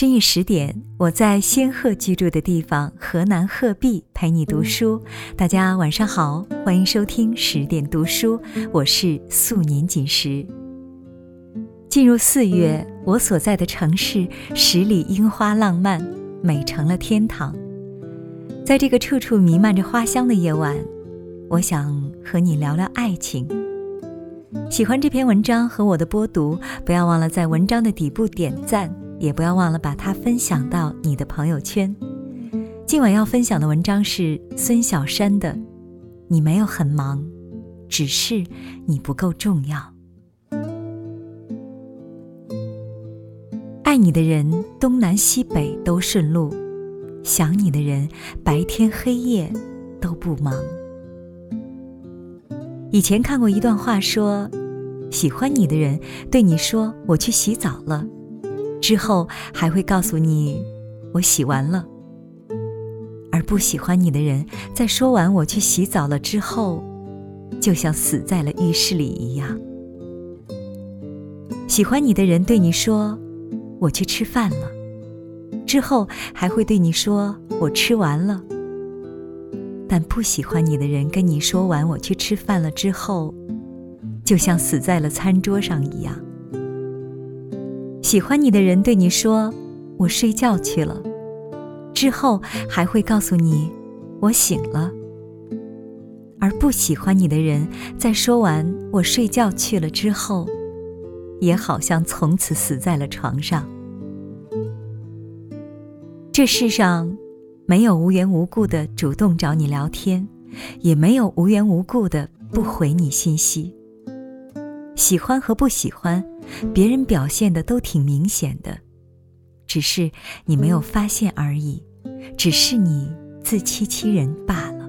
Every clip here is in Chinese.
深夜十点，我在仙鹤居住的地方河南鹤壁陪你读书。大家晚上好，欢迎收听十点读书，我是素年锦时。进入四月，我所在的城市十里樱花浪漫，美成了天堂。在这个处处弥漫着花香的夜晚，我想和你聊聊爱情。喜欢这篇文章和我的播读，不要忘了在文章的底部点赞。也不要忘了把它分享到你的朋友圈。今晚要分享的文章是孙小山的《你没有很忙，只是你不够重要》。爱你的人东南西北都顺路，想你的人白天黑夜都不忙。以前看过一段话，说喜欢你的人对你说：“我去洗澡了。”之后还会告诉你，我洗完了。而不喜欢你的人，在说完我去洗澡了之后，就像死在了浴室里一样。喜欢你的人对你说，我去吃饭了，之后还会对你说我吃完了。但不喜欢你的人跟你说完我去吃饭了之后，就像死在了餐桌上一样。喜欢你的人对你说：“我睡觉去了。”之后还会告诉你：“我醒了。”而不喜欢你的人在说完“我睡觉去了”之后，也好像从此死在了床上。这世上没有无缘无故的主动找你聊天，也没有无缘无故的不回你信息。喜欢和不喜欢。别人表现的都挺明显的，只是你没有发现而已，只是你自欺欺人罢了。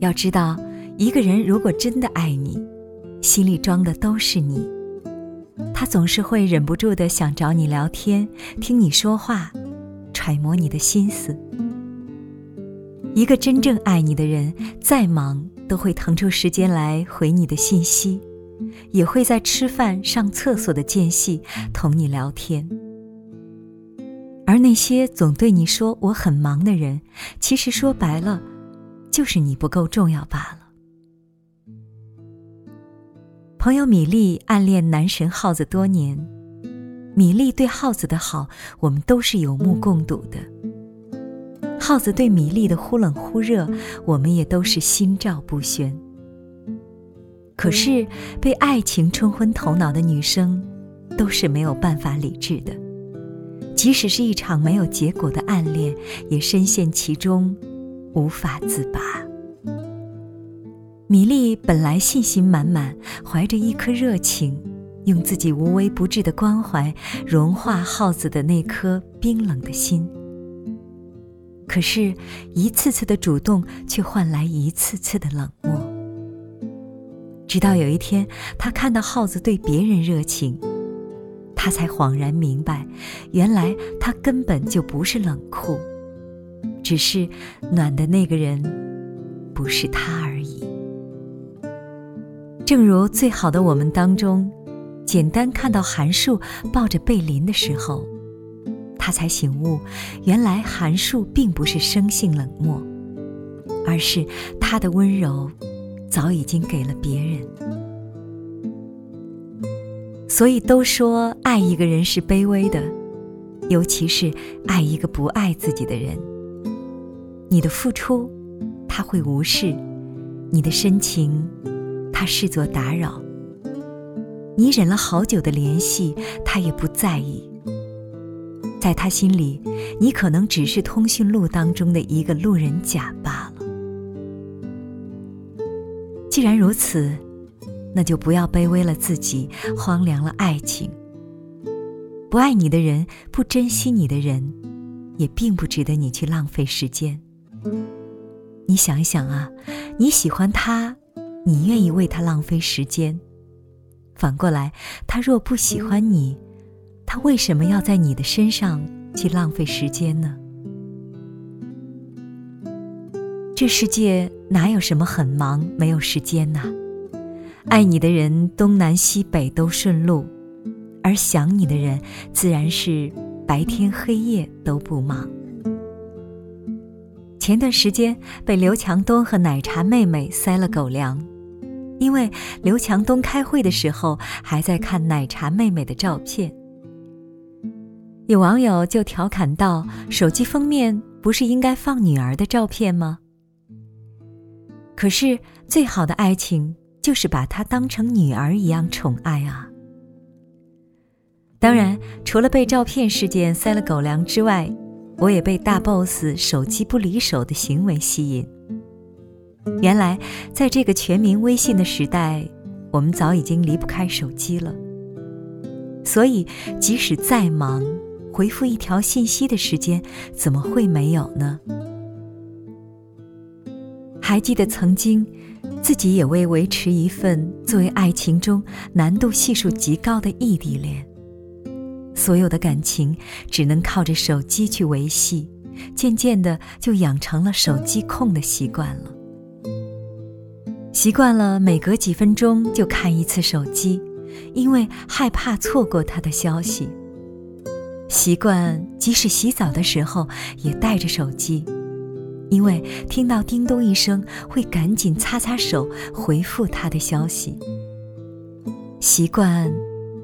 要知道，一个人如果真的爱你，心里装的都是你，他总是会忍不住的想找你聊天，听你说话，揣摩你的心思。一个真正爱你的人，再忙都会腾出时间来回你的信息。也会在吃饭、上厕所的间隙同你聊天，而那些总对你说我很忙的人，其实说白了，就是你不够重要罢了。朋友米粒暗恋男神耗子多年，米粒对耗子的好，我们都是有目共睹的；耗子对米粒的忽冷忽热，我们也都是心照不宣。可是，被爱情冲昏头脑的女生，都是没有办法理智的。即使是一场没有结果的暗恋，也深陷其中，无法自拔。米粒本来信心满满，怀着一颗热情，用自己无微不至的关怀融化耗子的那颗冰冷的心。可是，一次次的主动，却换来一次次的冷漠。直到有一天，他看到耗子对别人热情，他才恍然明白，原来他根本就不是冷酷，只是暖的那个人不是他而已。正如《最好的我们》当中，简单看到韩树抱着贝林的时候，他才醒悟，原来韩树并不是生性冷漠，而是他的温柔。早已经给了别人，所以都说爱一个人是卑微的，尤其是爱一个不爱自己的人。你的付出，他会无视；你的深情，他视作打扰；你忍了好久的联系，他也不在意。在他心里，你可能只是通讯录当中的一个路人甲罢了。既然如此，那就不要卑微了自己，荒凉了爱情。不爱你的人，不珍惜你的人，也并不值得你去浪费时间。你想一想啊，你喜欢他，你愿意为他浪费时间；反过来，他若不喜欢你，他为什么要在你的身上去浪费时间呢？这世界哪有什么很忙没有时间呐？爱你的人东南西北都顺路，而想你的人自然是白天黑夜都不忙。前段时间被刘强东和奶茶妹妹塞了狗粮，因为刘强东开会的时候还在看奶茶妹妹的照片。有网友就调侃道：“手机封面不是应该放女儿的照片吗？”可是最好的爱情就是把她当成女儿一样宠爱啊！当然，除了被照片事件塞了狗粮之外，我也被大 boss 手机不离手的行为吸引。原来，在这个全民微信的时代，我们早已经离不开手机了。所以，即使再忙，回复一条信息的时间怎么会没有呢？还记得曾经，自己也为维持一份作为爱情中难度系数极高的异地恋，所有的感情只能靠着手机去维系，渐渐的就养成了手机控的习惯了。习惯了每隔几分钟就看一次手机，因为害怕错过他的消息。习惯，即使洗澡的时候也带着手机，因为听到叮咚一声会赶紧擦擦手回复他的消息。习惯，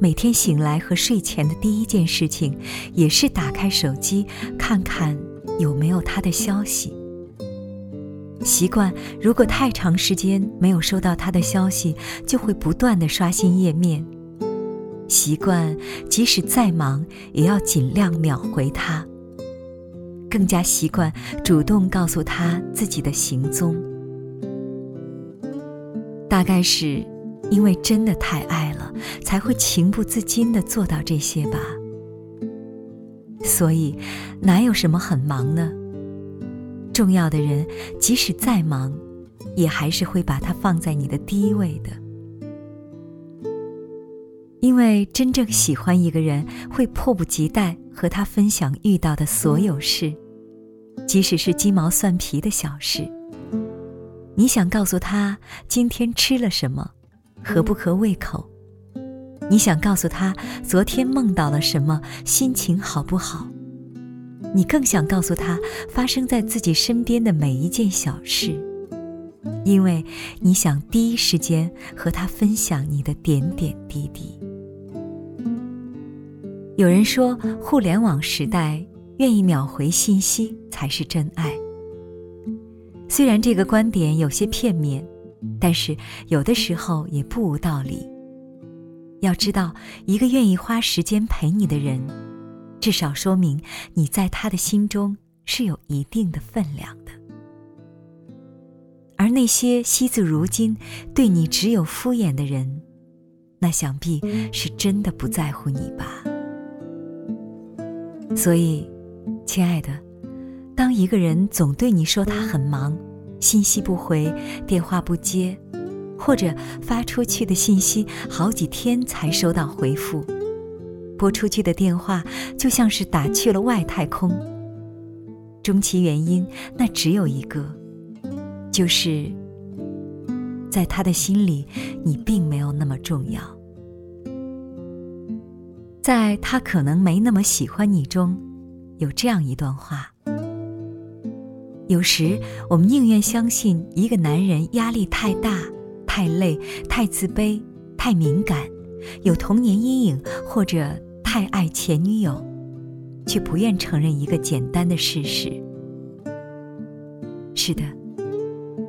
每天醒来和睡前的第一件事情也是打开手机看看有没有他的消息。习惯，如果太长时间没有收到他的消息，就会不断的刷新页面。习惯，即使再忙，也要尽量秒回他。更加习惯主动告诉他自己的行踪。大概是因为真的太爱了，才会情不自禁的做到这些吧。所以，哪有什么很忙呢？重要的人，即使再忙，也还是会把他放在你的第一位的。因为真正喜欢一个人，会迫不及待和他分享遇到的所有事，即使是鸡毛蒜皮的小事。你想告诉他今天吃了什么，合不合胃口？你想告诉他昨天梦到了什么，心情好不好？你更想告诉他发生在自己身边的每一件小事，因为你想第一时间和他分享你的点点滴滴。有人说，互联网时代，愿意秒回信息才是真爱。虽然这个观点有些片面，但是有的时候也不无道理。要知道，一个愿意花时间陪你的人，至少说明你在他的心中是有一定的分量的。而那些惜字如金、对你只有敷衍的人，那想必是真的不在乎你吧。所以，亲爱的，当一个人总对你说他很忙，信息不回，电话不接，或者发出去的信息好几天才收到回复，拨出去的电话就像是打去了外太空，终其原因，那只有一个，就是在他的心里，你并没有那么重要。在他可能没那么喜欢你中，有这样一段话：有时我们宁愿相信一个男人压力太大、太累、太自卑、太敏感，有童年阴影，或者太爱前女友，却不愿承认一个简单的事实。是的，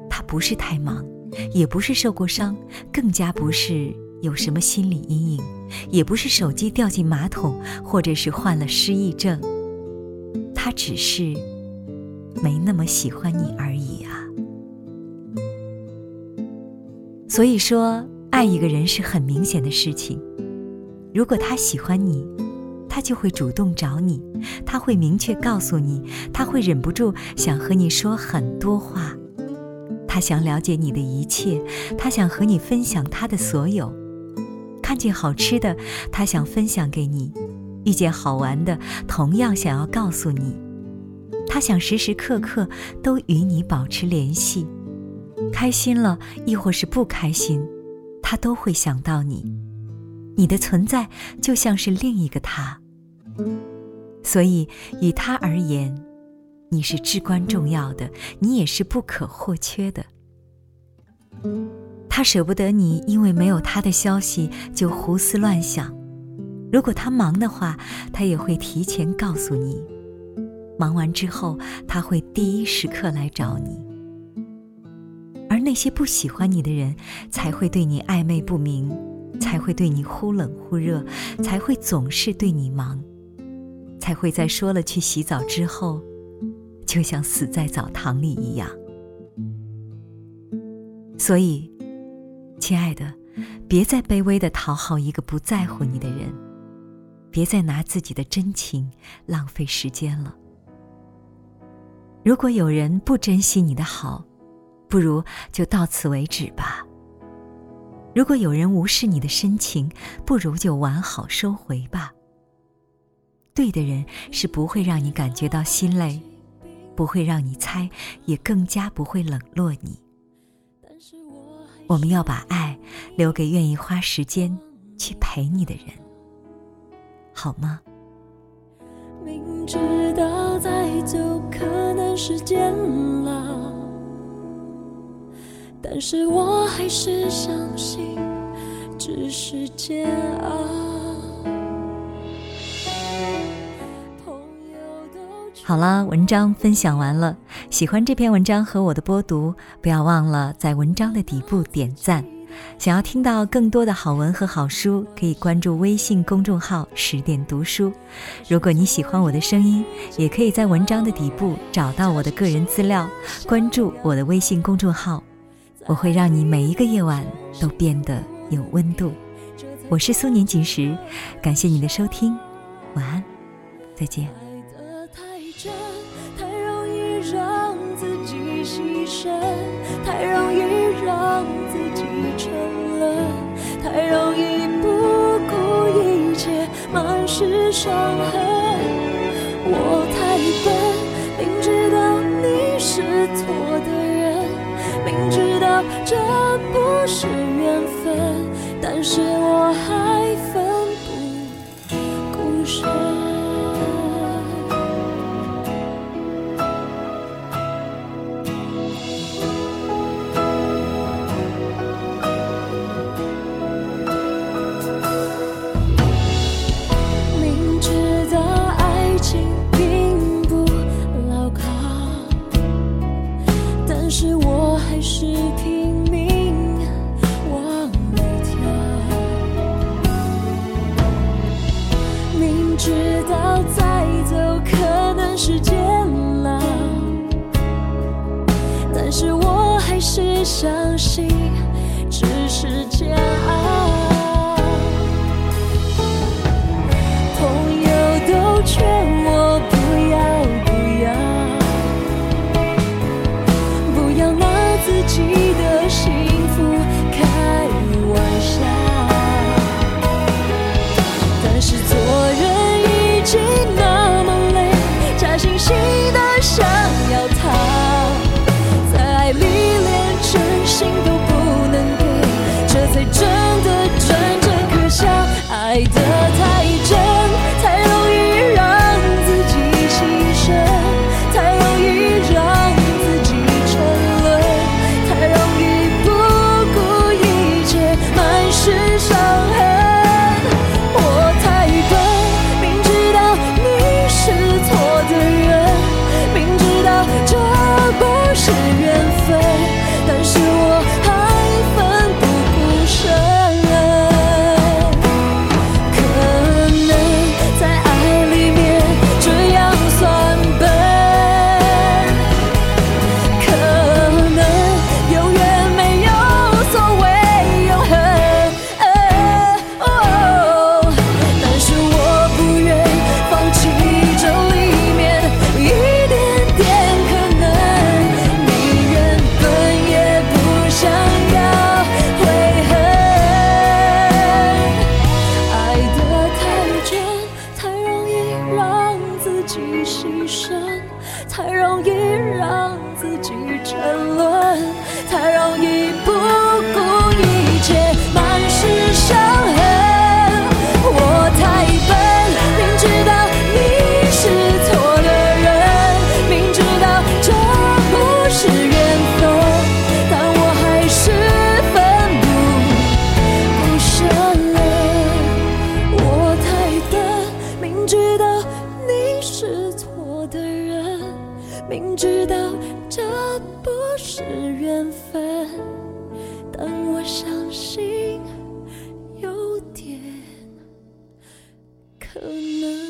他不是太忙，也不是受过伤，更加不是。有什么心理阴影，也不是手机掉进马桶，或者是患了失忆症。他只是没那么喜欢你而已啊。所以说，爱一个人是很明显的事情。如果他喜欢你，他就会主动找你，他会明确告诉你，他会忍不住想和你说很多话，他想了解你的一切，他想和你分享他的所有。看见好吃的，他想分享给你；遇见好玩的，同样想要告诉你。他想时时刻刻都与你保持联系，开心了亦或是不开心，他都会想到你。你的存在就像是另一个他。所以，与他而言，你是至关重要的，你也是不可或缺的。他舍不得你，因为没有他的消息就胡思乱想。如果他忙的话，他也会提前告诉你。忙完之后，他会第一时刻来找你。而那些不喜欢你的人，才会对你暧昧不明，才会对你忽冷忽热，才会总是对你忙。才会在说了去洗澡之后，就像死在澡堂里一样。所以，亲爱的，别再卑微的讨好一个不在乎你的人，别再拿自己的真情浪费时间了。如果有人不珍惜你的好，不如就到此为止吧。如果有人无视你的深情，不如就完好收回吧。对的人是不会让你感觉到心累，不会让你猜，也更加不会冷落你。我们要把爱留给愿意花时间去陪你的人，好吗？明知道再走可能是煎熬，但是我还是相信只是煎熬。好了，文章分享完了。喜欢这篇文章和我的播读，不要忘了在文章的底部点赞。想要听到更多的好文和好书，可以关注微信公众号“十点读书”。如果你喜欢我的声音，也可以在文章的底部找到我的个人资料，关注我的微信公众号。我会让你每一个夜晚都变得有温度。我是苏年锦时，感谢你的收听，晚安，再见。太容易让自己沉沦，太容易不顾一切，满是伤痕。我太笨，明知道你是错的人，明知道这不是缘分，但是我还知道再走可能是煎熬但是我还是相信只是煎熬。可能。